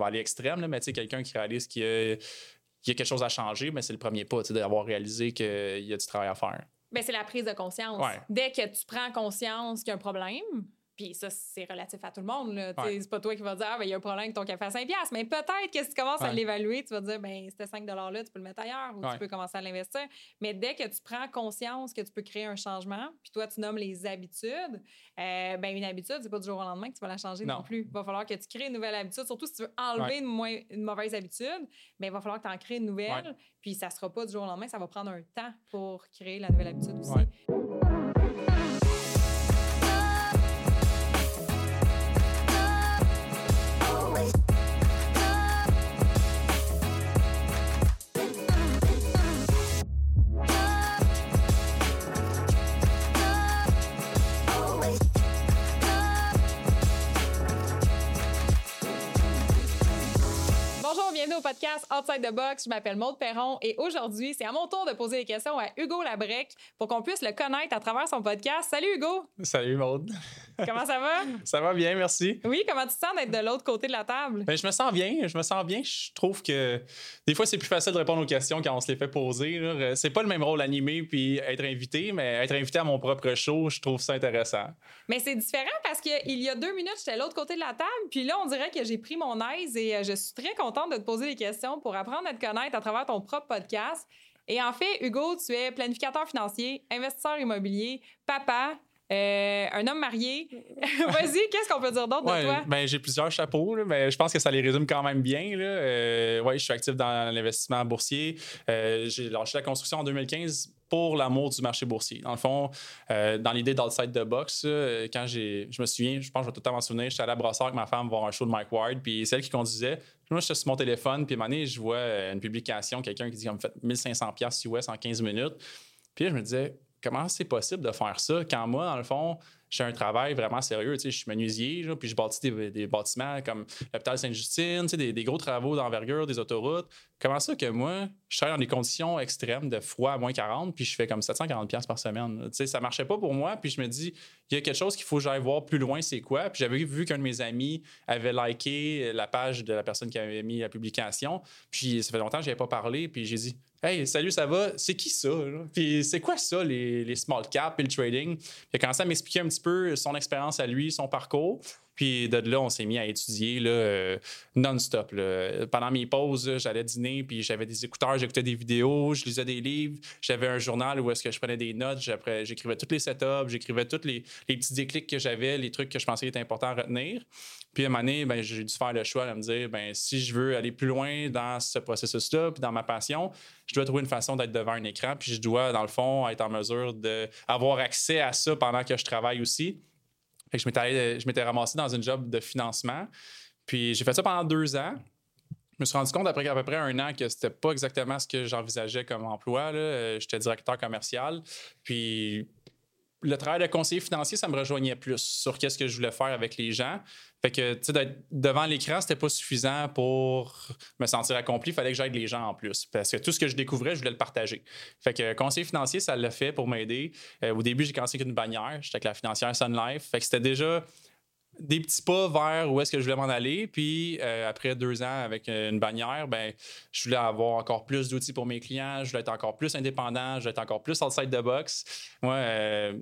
vais aller extrême, là, mais tu sais, quelqu'un qui réalise qu'il y, a, qu'il y a quelque chose à changer, mais c'est le premier pas, tu sais, d'avoir réalisé qu'il y a du travail à faire. Ben, c'est la prise de conscience. Ouais. Dès que tu prends conscience qu'il y a un problème, puis ça, c'est relatif à tout le monde. là. Ouais. C'est pas toi qui vas dire, ah, ben, il y a un problème avec ton café à 5$. Mais peut-être que si tu commences à l'évaluer, tu vas dire, ben, ce 5$-là, tu peux le mettre ailleurs ou Ouais. tu peux commencer à l'investir. Mais dès que tu prends conscience que tu peux créer un changement, puis toi, tu nommes les habitudes, euh, ben, une habitude, c'est pas du jour au lendemain que tu vas la changer non, Non. plus. Il va falloir que tu crées une nouvelle habitude. Surtout si tu veux enlever une, moins- une mauvaise habitude, ben, il va falloir que tu en crées une nouvelle. Puis ça sera pas du jour au lendemain, ça va prendre un temps pour créer la nouvelle habitude aussi. Bienvenue au podcast Outside the Box. Je m'appelle Maude Perron et aujourd'hui, c'est à mon tour de poser des questions à Hugo Labrec pour qu'on puisse le connaître à travers son podcast. Salut Hugo, Salut Maude. Comment ça va? Ça va bien, merci. Oui, comment tu te sens d'être de l'autre côté de la table? Ben, je me sens bien, je me sens bien. Je trouve que des fois, c'est plus facile de répondre aux questions quand on se les fait poser. Euh, C'est pas le même rôle animé puis être invité, mais être invité à mon propre show, je trouve ça intéressant. Mais c'est différent parce qu'il y a deux minutes, j'étais à l'autre côté de la table, puis là, on dirait que j'ai pris mon aise et euh, je suis très contente de te poser des questions pour apprendre à te connaître à travers ton propre podcast. Et en fait, Hugo, tu es planificateur financier, investisseur immobilier, papa, euh, un homme marié. Vas-y, qu'est-ce qu'on peut dire d'autre de toi? ben, j'ai plusieurs chapeaux, là, mais je pense que ça les résume quand même bien. Là. Euh, ouais, je suis actif dans l'investissement boursier. Euh, j'ai lâché la construction en 2015 pour l'amour du marché boursier. Dans le fond, euh, dans l'idée d'outside the box, euh, quand j'ai, je me souviens, je pense que je vais tout le temps m'en souvenir, j'étais allé à Brossard avec ma femme voir un show de Mike Ward, puis c'est elle qui conduisait. Puis Moi, j'étais sur mon téléphone, puis à un moment donné, je vois une publication, quelqu'un qui dit qu'on me fait 1500 pièces US en 15 minutes. Puis là, je me disais, comment c'est possible de faire ça quand moi, dans le fond, j'ai un travail vraiment sérieux. Tu sais, je suis menuisier, puis je bâtis des, bâtiments comme l'hôpital Sainte-Justine, tu sais, des gros travaux d'envergure, des autoroutes. Comment ça que moi, je travaille dans des conditions extrêmes de froid à moins 40, puis je fais comme 740 pièces par semaine. sais, ça marchait pas pour moi, puis je me dis, il y a quelque chose qu'il faut que j'aille voir plus loin, c'est quoi? Puis j'avais vu qu'un de mes amis avait liké la page de la personne qui avait mis la publication, puis ça fait longtemps que je pas parlé, puis j'ai dit, Hey, salut, ça va? C'est qui ça? Puis c'est quoi ça, les, les small caps et le trading? Il a commencé à m'expliquer un petit peu son expérience à lui, son parcours. Puis de là, on s'est mis à étudier euh, non-stop. Pendant mes pauses, j'allais dîner, puis j'avais des écouteurs, j'écoutais des vidéos, je lisais des livres, j'avais un journal où est-ce que je prenais des notes, j'écrivais tous les setups, j'écrivais tous les, petits déclics que j'avais, les trucs que je pensais qu'il était important à retenir. Puis à un moment donné, ben, j'ai dû faire le choix de me dire, ben, si je veux aller plus loin dans ce processus-là, puis dans ma passion, je dois trouver une façon d'être devant un écran, puis je dois, dans le fond, être en mesure d'avoir accès à ça pendant que je travaille aussi. Je m'étais allé- je m'étais ramassé dans une job de financement. Puis j'ai fait ça pendant deux ans. Je me suis rendu compte après à peu près un an que c'était pas exactement ce que j'envisageais comme emploi. Euh, J'étais directeur commercial. Puis le travail de conseiller financier, ça me rejoignait plus sur qu'est-ce que je voulais faire avec les gens. Fait que, tu sais, d'être devant l'écran, c'était pas suffisant pour me sentir accompli. Il fallait que j'aide les gens en plus. Parce que tout ce que je découvrais, je voulais le partager. Fait que conseiller financier, ça l'a fait pour m'aider. Euh, au début, j'ai commencé avec une bannière. J'étais avec la financière Sun Life. Fait que c'était déjà des petits pas vers où est-ce que je voulais m'en aller. Puis euh, après deux ans avec euh, une bannière, ben, je voulais avoir encore plus d'outils pour mes clients. Je voulais être encore plus indépendant. Je voulais être encore plus outside the box. Moi, euh,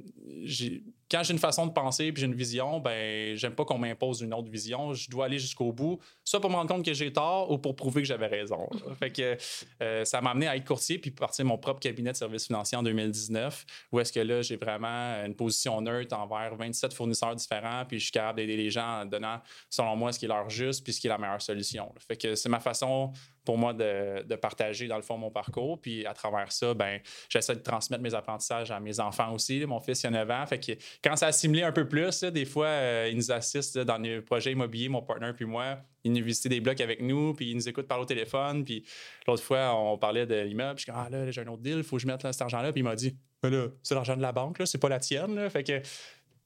j'ai- quand j'ai une façon de penser puis j'ai une vision, ben, j'aime pas qu'on m'impose une autre vision. Je dois aller jusqu'au bout, soit pour me rendre compte que j'ai tort ou pour prouver que j'avais raison. fait que euh, ça m'a amené à être courtier puis partir mon propre cabinet de services financiers en 2019, où est-ce que là, j'ai vraiment une position neutre envers 27 fournisseurs différents, puis je suis capable d'aider les gens en donnant, selon moi, ce qui est leur juste puis ce qui est la meilleure solution. Fait que c'est ma façon pour moi de, de partager, dans le fond, mon parcours. Puis à travers ça, ben, j'essaie de transmettre mes apprentissages à mes enfants aussi. Mon fils, il a 9 ans. Fait quand ça assimilé un peu plus, là, des fois, euh, il nous assiste là, dans les projets immobiliers, mon partner puis moi. Il nous visite des blocs avec nous, puis il nous écoute parler au téléphone. Puis l'autre fois, on parlait de l'immeuble. Je dis, ah là, j'ai un autre deal, il faut que je mette cet argent-là. Puis il m'a dit, mais là, c'est l'argent de la banque, là, c'est pas la tienne. Là. Fait que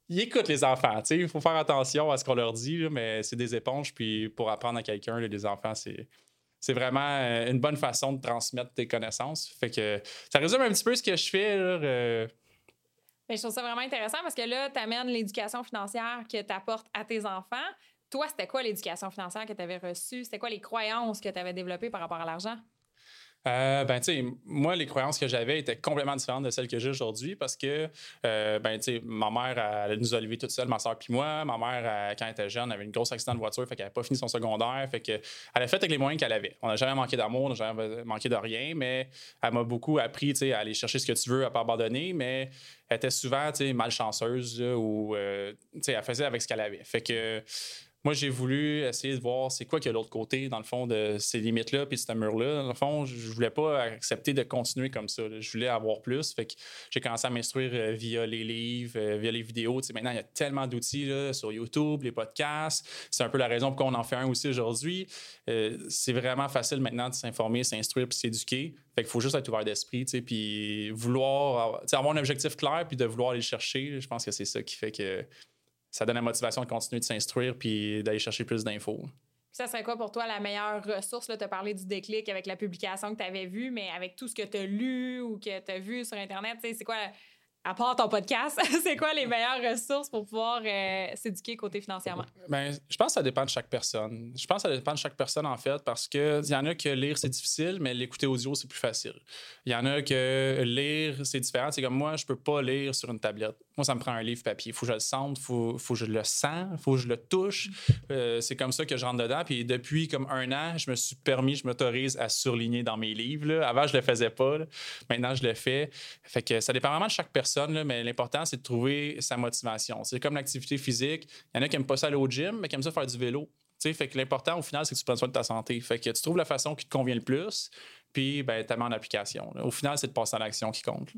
ils écoutent les enfants. tu sais. Il faut faire attention à ce qu'on leur dit, là, mais c'est des éponges. Puis pour apprendre à quelqu'un, les enfants, c'est. C'est vraiment euh, une bonne façon de transmettre tes connaissances. Fait que ça résume un petit peu ce que je fais. là, euh, Je trouve ça vraiment intéressant parce que là, tu amènes l'éducation financière que tu apportes à tes enfants toi, c'était quoi l'éducation financière que tu avais reçue? C'était quoi les croyances que tu avais développées par rapport à l'argent? Euh, ben, tu sais, moi, les croyances que j'avais étaient complètement différentes de celles que j'ai aujourd'hui parce que, euh, ben, tu sais, ma mère, elle, nous a élevés toute seule, ma soeur puis moi. Ma mère, quand elle était jeune, avait une grosse accident de voiture, fait qu'elle n'avait pas fini son secondaire. Fait qu'elle a fait avec les moyens qu'elle avait. On n'a jamais manqué d'amour, on n'a jamais manqué de rien, mais elle m'a beaucoup appris, tu sais, à aller chercher ce que tu veux, à pas abandonner, mais elle était souvent, tu sais, malchanceuse ou, euh, tu sais, elle faisait avec ce qu'elle avait. Fait que moi, j'ai voulu essayer de voir c'est quoi qu'il y a de l'autre côté, dans le fond, de ces limites-là, puis de ce mur-là. Dans le fond, je voulais pas accepter de continuer comme ça. Je voulais avoir plus. Fait que j'ai commencé à m'instruire euh, via les livres, euh, via les vidéos. maintenant, il y a tellement d'outils sur YouTube, les podcasts. C'est un peu la raison pour qu'on en fait un aussi aujourd'hui. Euh, c'est vraiment facile maintenant de s'informer, s'instruire puis s'éduquer. Fait qu'il faut juste être ouvert d'esprit, puis vouloir avoir un objectif clair puis de vouloir aller le chercher. Je pense que c'est ça qui fait que ça donne la motivation de continuer de s'instruire puis d'aller chercher plus d'infos. Ça serait quoi pour toi la meilleure ressource? Tu as parlé du déclic avec la publication que tu avais vue, mais avec tout ce que tu as lu ou que tu as vu sur Internet, c'est quoi à part ton podcast, c'est quoi les meilleures ressources pour pouvoir euh, s'éduquer côté financièrement? Bien, je pense que ça dépend de chaque personne. Je pense que ça dépend de chaque personne, en fait, parce qu'il y en a que lire, c'est difficile, mais l'écouter audio, c'est plus facile. Il y en a que lire, c'est différent. C'est comme moi, je peux pas lire sur une tablette. Moi, ça me prend un livre papier. Il faut que je le sente, il faut, que je le sens, il faut que je le touche. Euh, c'est comme ça que je rentre dedans. Puis depuis comme un an, je me suis permis, je m'autorise à surligner dans mes livres. Avant, je le faisais pas. Maintenant, je le fais. Fait que ça dépend vraiment de chaque personne mais l'important, c'est de trouver sa motivation. C'est comme l'activité physique. Il y en a qui n'aiment pas ça aller au gym, mais qui aiment ça faire du vélo. fait que l'important, au final, c'est que tu prennes soin de ta santé. Fait que tu trouves la façon qui te convient le plus, puis ben, tu mets en application. Au final, c'est de passer à l'action qui compte.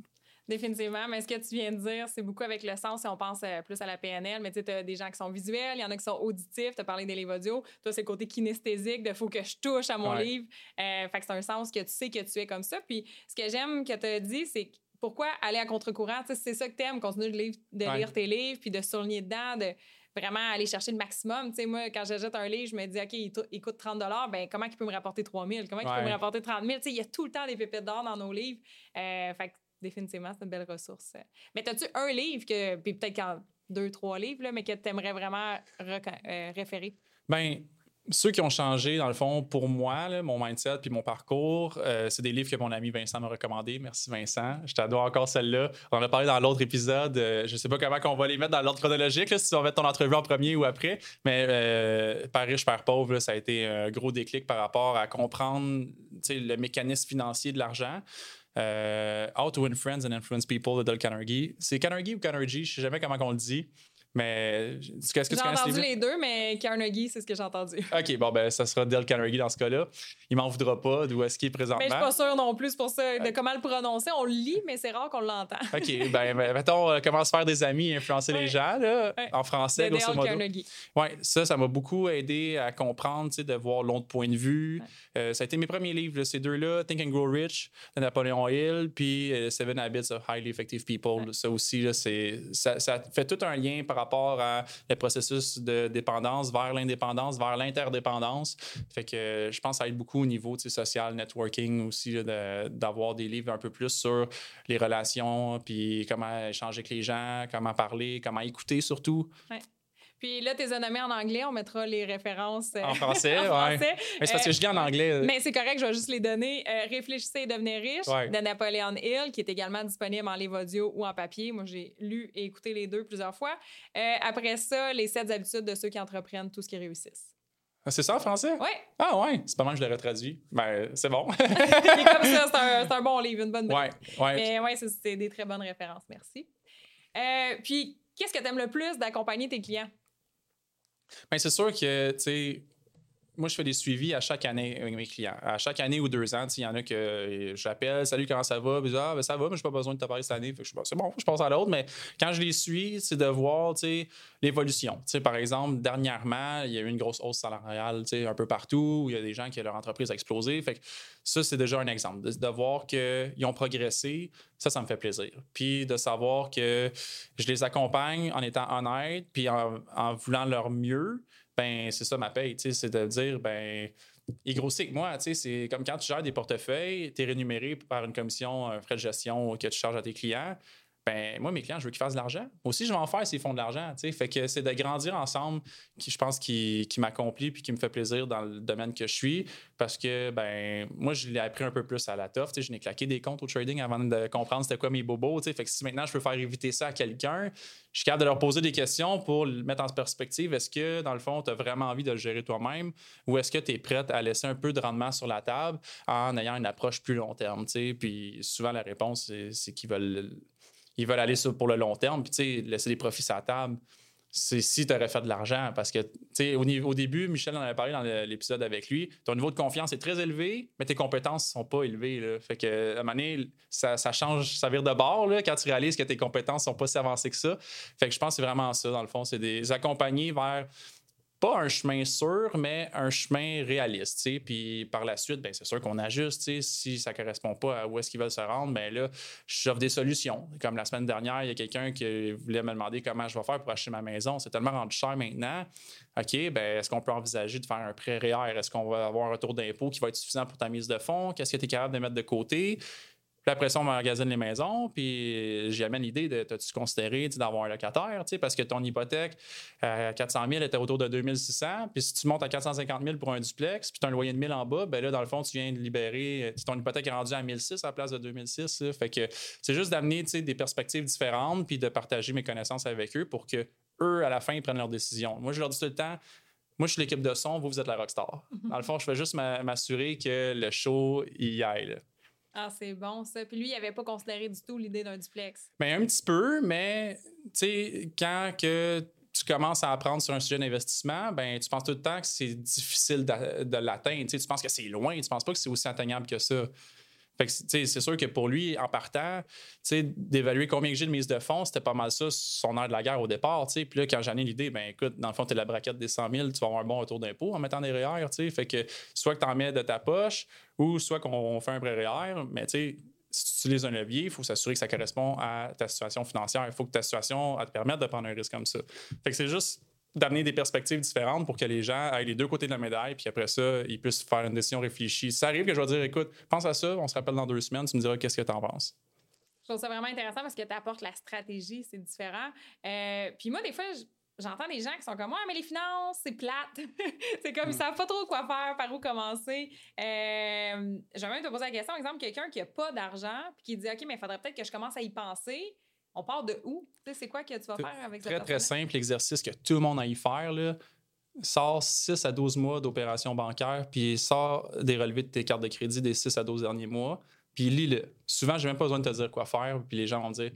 Définitivement. Mais ce que tu viens de dire, c'est beaucoup avec le sens si on pense euh, plus à la PNL. Mais tu as des gens qui sont visuels, il y en a qui sont auditifs. Tu as parlé des livres audio. Toi, c'est le côté kinesthésique de faut que je touche à mon livre. Euh, fait que c'est un sens que tu sais que tu es comme ça. Puis ce que j'aime que tu as dit, c'est pourquoi aller à contre-courant? C'est ça que tu aimes, continuer de, lire, tes livres, puis de souligner dedans, de vraiment aller chercher le maximum. moi, quand j'achète un livre, je me dis, OK, il, coûte 30 ben comment il peut me rapporter 3 000? Comment il peut me rapporter 30 000? Il y a tout le temps des pépites d'or dans nos livres. Euh, fait définitivement, c'est une belle ressource. Mais as-tu un livre, que, puis peut-être deux, trois livres, là, mais que tu aimerais vraiment euh, référer? Ben, ceux qui ont changé, dans le fond, pour moi, mon mindset puis mon parcours, euh, c'est des livres que mon ami Vincent m'a recommandé. Merci Vincent. Je t'adore encore celle-là. On en a parlé dans l'autre épisode. Euh, je sais pas comment on va les mettre dans l'ordre chronologique, si on va mettre ton entrevue en premier ou après. Mais euh, Père riche, Père pauvre, ça a été un gros déclic par rapport à comprendre le mécanisme financier de l'argent. How to Win Friends and Influence People de Dale Carnegie. C'est Carnegie ou Carnegie, je sais jamais comment on le dit. Mais qu'est-ce que tu J'ai entendu les deux, mais Carnegie, c'est ce que j'ai entendu. OK, bon, ben, ça sera Dale Carnegie dans ce cas-là. Il m'en voudra pas d'où est-ce qu'il est présentement. Mais je suis pas sûre non plus pour ça, de comment le prononcer. On le lit, mais c'est rare qu'on l'entend. OK, ben, ben, mettons, euh, comment se faire des amis et influencer les gens, là, en français, grosso modo. Carnegie. Oui, ça, ça m'a beaucoup aidé à comprendre, de voir l'autre point de vue. Euh, ça a été mes premiers livres, ces deux-là, Think and Grow Rich de Napoléon Hill, puis euh, Seven Habits of Highly Effective People. Ça aussi, là, ça, ça fait tout un lien par rapport à le processus de dépendance vers l'indépendance, vers l'interdépendance. Fait que je pense que ça beaucoup au niveau social, networking aussi, d'avoir des livres un peu plus sur les relations, puis comment échanger avec les gens, comment parler, comment écouter surtout. Puis là, tes nommés en anglais, on mettra les références euh, en français. en Mais c'est parce que je lis en euh, anglais. Euh. Mais c'est correct, je vais juste les donner. Réfléchissez et devenez riche de Napoléon Hill, qui est également disponible en livre audio ou en papier. Moi, j'ai lu et écouté les deux plusieurs fois. après ça, les sept habitudes de ceux qui entreprennent tout ce qui réussissent. Ah, c'est ça en français? Oui. Ah ouais, c'est pas mal que je l'aurais traduit. Ben, c'est bon. comme ça, c'est un, un, bon livre, une bonne Ouais, ouais. Mais ouais, c'est des très bonnes références. Merci. puis, qu'est-ce que tu aimes le plus d'accompagner tes clients? Bien, c'est sûr que, tu sais, moi, je fais des suivis à chaque année avec mes clients. À chaque année ou deux ans, il y en a que j'appelle, salut, comment ça va? Puis, ah, ben, ça va, mais je n'ai pas besoin de te parler cette année. c'est bon, je passe à l'autre. Mais quand je les suis, c'est de voir l'évolution. Par exemple, dernièrement, il y a eu une grosse hausse salariale un peu partout, où il y a des gens qui, leur entreprise a explosé. Fait que ça, c'est déjà un exemple. De, de voir qu'ils ont progressé, ça, ça me fait plaisir. Puis de savoir que je les accompagne en étant honnête, puis en, en voulant leur mieux ben c'est ça ma paye, c'est de dire, ben il grossit que moi, c'est comme quand tu gères des portefeuilles, tu es rémunéré par une commission, un frais de gestion que tu charges à tes clients. Ben moi, mes clients, je veux qu'ils fassent de l'argent. Aussi, je vais en faire s'ils font de l'argent. Fait que c'est de grandir ensemble qui, je pense, qui, qui m'accomplit puis qui me fait plaisir dans le domaine que je suis. Parce que ben moi, je l'ai appris un peu plus à la toffe. Je n'ai claqué des comptes au trading avant de comprendre c'était quoi mes bobos. Fait que si maintenant je peux faire éviter ça à quelqu'un, je suis capable de leur poser des questions pour le mettre en perspective. Est-ce que, dans le fond, tu as vraiment envie de le gérer toi-même ou est-ce que tu es prête à laisser un peu de rendement sur la table en ayant une approche plus long terme? Puis souvent, la réponse, c'est qu'ils veulent ils veulent aller pour le long terme, puis tu sais, laisser des profits sur la table. C'est si tu aurais fait de l'argent. Parce que, tu sais, au, au, début, Michel en avait parlé dans l'épisode avec lui, ton niveau de confiance est très élevé, mais tes compétences sont pas élevées. Là. Fait que, à un moment donné, ça, change, ça vire de bord là, quand tu réalises que tes compétences sont pas si avancées que ça. Fait que je pense que c'est vraiment ça, dans le fond. C'est des accompagner vers pas un chemin sûr, mais un chemin réaliste. Puis par la suite, ben, c'est sûr qu'on ajuste. Si ça ne correspond pas à où est-ce qu'ils veulent se rendre, ben là, j'offre des solutions. Comme la semaine dernière, il y a quelqu'un qui voulait me demander comment je vais faire pour acheter ma maison. C'est tellement rendu cher maintenant. OK, ben, est-ce qu'on peut envisager de faire un prêt REER? Est-ce qu'on va avoir un retour d'impôt qui va être suffisant pour ta mise de fonds? Qu'est-ce que tu es capable de mettre de côté? Puis après ça, on magasine les maisons, puis j'y amène l'idée de, t'as-tu considéré d'avoir un locataire, parce que ton hypothèque à 400 000 était autour de 2600, puis si tu montes à 450 000 pour un duplex, puis tu as un loyer de 1000 en bas, ben là, dans le fond, tu viens de libérer, ton hypothèque est rendue à 1006 à la place de 2006. Fait que c'est juste d'amener des perspectives différentes, puis de partager mes connaissances avec eux pour que eux, à la fin, ils prennent leurs décisions. Moi, je leur dis tout le temps, moi, je suis l'équipe de son, vous, vous êtes la rockstar. Dans le fond, je fais juste m'assurer que le show y aille. Ah, c'est bon ça. Puis lui, il n'avait pas considéré du tout l'idée d'un duplex. Bien, un petit peu, mais tu sais, quand que tu commences à apprendre sur un sujet d'investissement, ben tu penses tout le temps que c'est difficile de, l'atteindre. Tu penses que c'est loin, tu penses pas que c'est aussi atteignable que ça. Fait que, c'est sûr que pour lui, en partant, d'évaluer combien j'ai de mise de fonds, c'était pas mal ça, son air de la guerre au départ. Puis là, quand j'en ai l'idée, ben écoute, dans le fond, tu la braquette des 100 000, tu vas avoir un bon retour d'impôt en mettant des REER. Fait que soit que tu en mets de ta poche ou soit qu'on fait un prêt REER, mais tu si tu utilises un levier, il faut s'assurer que ça correspond à ta situation financière. Il faut que ta situation te permette de prendre un risque comme ça. Fait que c'est juste d'amener des perspectives différentes pour que les gens aient les deux côtés de la médaille, puis après ça, ils puissent faire une décision réfléchie. ça arrive que je vais dire, écoute, pense à ça, on se rappelle dans deux semaines, tu me diras qu'est-ce que tu en penses. Je trouve ça vraiment intéressant parce que tu apportes la stratégie, c'est différent. Euh, puis moi, des fois, j'entends des gens qui sont comme, ouais, mais les finances, c'est plate. c'est comme, ils mm. savent pas trop quoi faire, par où commencer. Euh, J'aimerais même te poser la question, par exemple, quelqu'un qui a pas d'argent, puis qui dit, OK, mais il faudrait peut-être que je commence à y penser on part de où? C'est quoi que tu vas faire avec Très, très simple exercice que tout le monde a y faire. Là. Sors 6 à 12 mois d'opération bancaire, puis sors des relevés de tes cartes de crédit des 6 à 12 derniers mois, puis lis-le. Souvent, je n'ai même pas besoin de te dire quoi faire, puis les gens vont me dire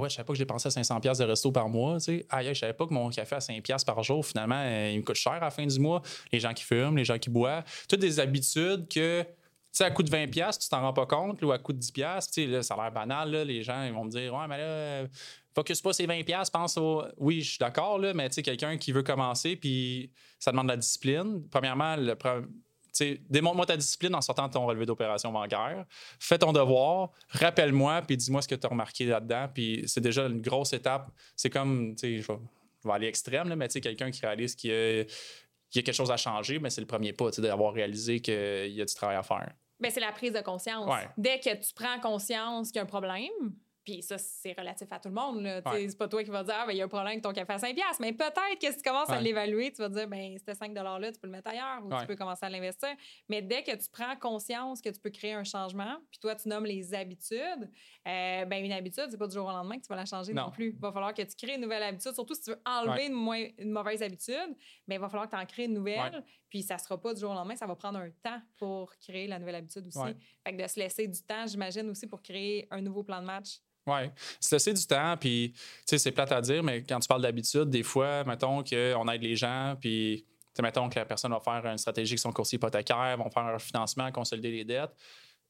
ouais, je savais pas que j'ai dépensais 500 pièces de resto par mois, tu sais. Aïe, je savais pas que mon café à 5 pièces par jour, finalement, il me coûte cher à la fin du mois. Les gens qui fument, les gens qui boivent, toutes des habitudes que sais, à coût de 20$, tu t'en rends pas compte, ou à coût de 10$, tu sais, ça a l'air banal, là, les gens ils vont me dire Ouais, mais là, focus pas ces 20$, pense au. Oui, je suis d'accord, là, mais tu sais, quelqu'un qui veut commencer, puis ça demande de la discipline. Premièrement, le démontre-moi ta discipline en sortant de ton relevé d'opération bancaire. Fais ton devoir, rappelle-moi, puis dis-moi ce que tu as remarqué là-dedans. Puis c'est déjà une grosse étape. C'est comme, tu sais, je vais, aller extrême, là, mais tu sais, quelqu'un qui réalise qu'il y y a quelque chose à changer, mais c'est le premier pas, d'avoir réalisé qu'il y a du travail à faire. Ben, c'est la prise de conscience. Dès que tu prends conscience qu'il y a un problème, puis ça, c'est relatif à tout le monde. C'est pas toi qui vas dire, ah, ben, il y a un problème avec ton café à 5$. Mais peut-être que si tu commences à l'évaluer, tu vas dire, ben, c'était 5 $-là, tu peux le mettre ailleurs ou tu peux commencer à l'investir. Mais dès que tu prends conscience que tu peux créer un changement, puis toi, tu nommes les habitudes, euh, ben, une habitude, c'est pas du jour au lendemain que tu vas la changer non, plus. Il va falloir que tu crées une nouvelle habitude. Surtout si tu veux enlever une, mauvaise habitude, mais il va falloir que tu en crées une nouvelle. Puis ça sera pas du jour au lendemain, ça va prendre un temps pour créer la nouvelle habitude aussi. Fait que de se laisser du temps, j'imagine aussi, pour créer un nouveau plan de match oui, se laisser du temps, puis tu sais, c'est plate à dire, mais quand tu parles d'habitude, des fois, mettons qu'on aide les gens, puis mettons que la personne va faire une stratégie avec son courtier hypothécaire, vont faire un financement, consolider les dettes.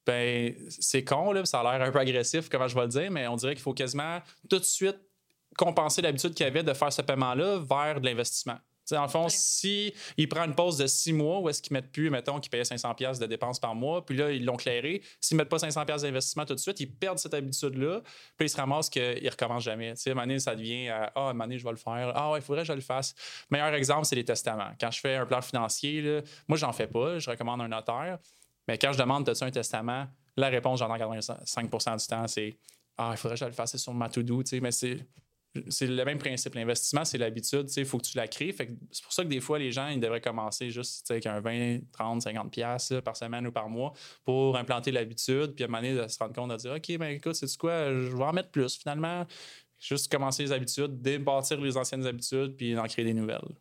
Ben, c'est con, là, ça a l'air un peu agressif, comment je vais le dire, mais on dirait qu'il faut quasiment tout de suite compenser l'habitude qu'il avait de faire ce paiement-là vers de l'investissement. Dans le fond, si il prend une pause de six mois où est-ce qu'ils mettent plus, mettons, qu'ils payaient 500 pièces de dépenses par mois, puis là, ils l'ont clairé. S'ils mettent pas 500 pièces d'investissement tout de suite, ils perdent cette habitude-là, puis ils se ramassent qu'ils recommencent jamais. Tu sais, donné, ça devient Ah, à un moment donné, je vais le faire. Ah, ouais, il faudrait que je le fasse. Meilleur exemple, c'est les testaments. Quand je fais un plan financier, là, moi, j'en fais pas. Je recommande un notaire. Mais quand je demande, as-tu un testament? La réponse, j'en ai 85% du temps, c'est ah, il faudrait que je le fasse sur ma to-do, mais c'est. C'est le même principe. L'investissement, c'est l'habitude. Il faut que tu la crées. c'est pour ça que des fois, les gens, ils devraient commencer juste avec un 20, 30, 50 pièces par semaine ou par mois pour implanter l'habitude. Puis à un moment donné, de se rendre compte de dire OK, ben écoute, c'est quoi, je vais en mettre plus finalement. Juste commencer les habitudes, débâtir les anciennes habitudes, puis en créer des nouvelles.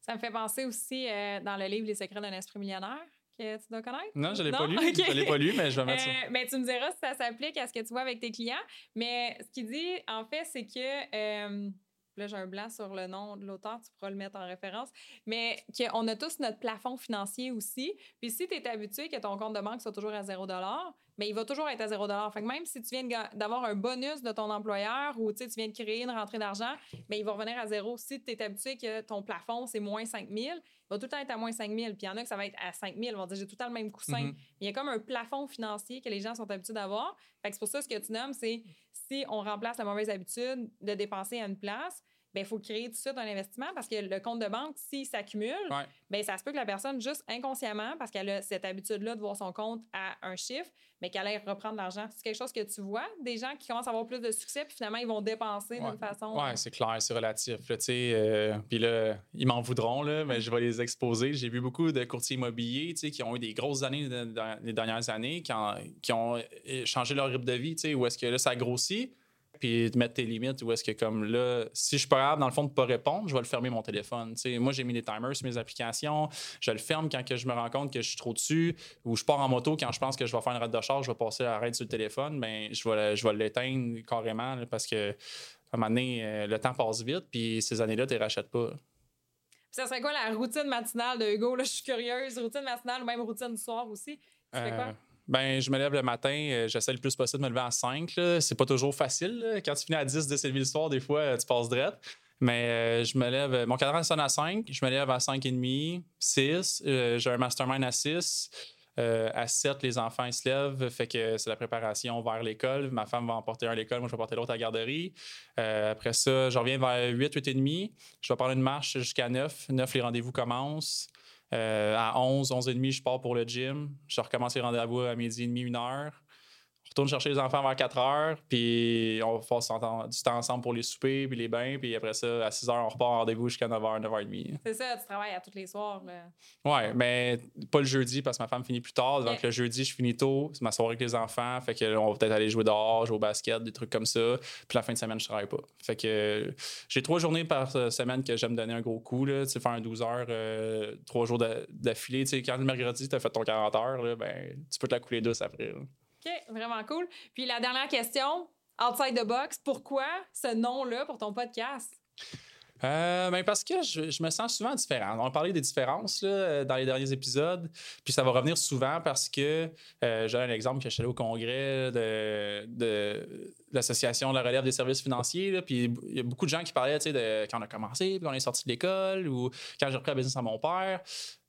Ça me fait penser aussi euh, dans le livre Les secrets d'un esprit millionnaire que tu dois connaître? Non, je ne l'ai pas lu. Je l'ai pas lu, mais je vais mettre ça. Euh, mais tu me diras si ça s'applique à ce que tu vois avec tes clients. Mais ce qu'il dit, en fait, c'est que. Euh, là, j'ai un blanc sur le nom de l'auteur, tu pourras le mettre en référence. Mais qu'on a tous notre plafond financier aussi. Puis si tu es habitué que ton compte de banque soit toujours à 0 mais il va toujours être à 0 Fait que même si tu viens d'avoir un bonus de ton employeur ou tu viens de créer une rentrée d'argent, mais il va revenir à zéro. Si tu es habitué que ton plafond, c'est moins 5 000, il va tout le temps être à moins 5 000. Puis il y en a que ça va être à 5 000. Ils vont dire j'ai tout le temps le même coussin. Mm-hmm. Il y a comme un plafond financier que les gens sont habitués d'avoir. Fait que c'est pour ça ce que tu nommes, c'est si on remplace la mauvaise habitude de dépenser à une place, il faut créer tout de suite un investissement parce que le compte de banque, s'il s'accumule, ben, ça se peut que la personne, juste inconsciemment, parce qu'elle a cette habitude-là de voir son compte à un chiffre, mais qu'elle aille reprendre l'argent. C'est quelque chose que tu vois, des gens qui commencent à avoir plus de succès, puis finalement, ils vont dépenser d'une façon. Oui, c'est clair, c'est relatif. Euh, puis là, ils m'en voudront, là, mais je vais les exposer. J'ai vu beaucoup de courtiers immobiliers qui ont eu des grosses années dans les dernières années, qui, qui ont euh, changé leur rythme de vie, où est-ce que là, ça grossit puis de mettre tes limites où est-ce que comme là, si je suis pas capable dans le fond de pas répondre, je vais le fermer mon téléphone. moi, j'ai mis des timers sur mes applications, je le ferme quand que je me rends compte que je suis trop dessus, ou je pars en moto quand je pense que je vais faire une rade de charge, je vais passer à sur le téléphone, ben je vais, je vais l'éteindre carrément parce que à un moment donné, euh, le temps passe vite, puis ces années-là, tu les rachètes pas. Ça serait quoi la routine matinale de Hugo? Là, je suis curieuse. Routine matinale ou même routine du soir aussi? Tu fais quoi? Euh, ben, je me lève le matin, euh, j'essaie le plus possible de me lever à 5. C'est pas toujours facile. Quand tu finis à 10 de lever le soir, des fois, euh, tu passes direct. Mais euh, je me lève, mon cadran sonne à 5, je me lève à 5h30, 6, j'ai un mastermind à 6. à 7, les enfants ils se lèvent, fait que c'est la préparation vers l'école. Ma femme va emporter un à l'école, moi je vais porter l'autre à la garderie. après ça, je reviens vers 8, 8h30. Je vais prendre une marche jusqu'à 9. 9, les rendez-vous commencent. Euh, à 11, 11h30, je pars pour le gym. Je recommence les rendez-vous à midi et demi, une heure retourne chercher les enfants vers 4 heures, puis on passe du temps ensemble pour les soupers, puis les bains, puis après ça, à 6 heures, on repart en rendez-vous jusqu'à 9 h, 9 h 30. C'est ça, tu travailles à tous les soirs. Là. Ouais, mais pas le jeudi parce que ma femme finit plus tard. Donc le jeudi, je finis tôt, c'est ma soirée avec les enfants, fait que on va peut-être aller jouer dehors, jouer au basket, des trucs comme ça. Puis la fin de semaine, je travaille pas. Fait que j'ai trois journées par semaine que j'aime donner un gros coup, là, faire un 12 heures, euh, trois jours d'affilée. Quand le mercredi, tu as fait ton 40 heures, là, ben, tu peux te la couler douce après. Vraiment cool. Puis la dernière question, Outside the Box, pourquoi ce nom-là pour ton podcast? Euh, ben parce que je, me sens souvent différent. On a parlé des différences dans les derniers épisodes, puis ça va revenir souvent parce que euh, j'ai un exemple que je suis allé au congrès de, l'association de la relève des services financiers, puis il y a beaucoup de gens qui parlaient de quand on a commencé, puis on est sorti de l'école, ou quand j'ai repris la business à mon père.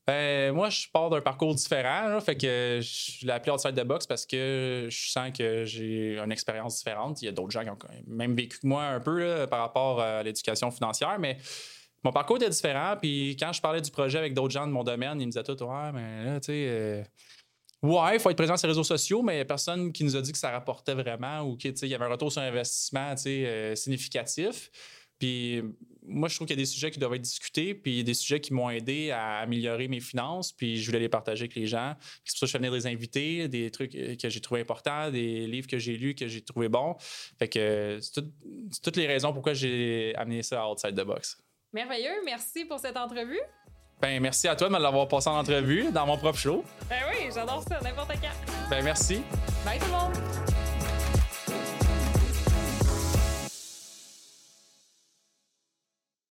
Ben, moi, je pars d'un parcours différent. fait que je l'ai appelé Outside the Box parce que je sens que j'ai une expérience différente. Il y a d'autres gens qui ont même vécu que moi un peu par rapport à l'éducation financière, mais mon parcours était différent. Puis quand je parlais du projet avec d'autres gens de mon domaine, ils me disaient tout Ouais, mais là, tu sais. Euh, ouais, il faut être présent sur les réseaux sociaux, mais personne qui nous a dit que ça rapportait vraiment ou qu'il y avait un retour sur investissement euh, significatif. Puis moi, je trouve qu'il y a des sujets qui doivent être discutés, puis des sujets qui m'ont aidé à améliorer mes finances, puis je voulais les partager avec les gens. C'est pour ça que je fais venir des invités, des trucs que j'ai trouvé importants, des livres que j'ai lus, que j'ai trouvé bons. Fait que c'est toutes les raisons pourquoi j'ai amené ça à Outside the Box. Merveilleux. Merci pour cette entrevue. Ben, merci à toi de me l'avoir passé en entrevue dans mon propre show. Ben oui, j'adore ça, n'importe quand. Ben, merci. Bye tout le monde.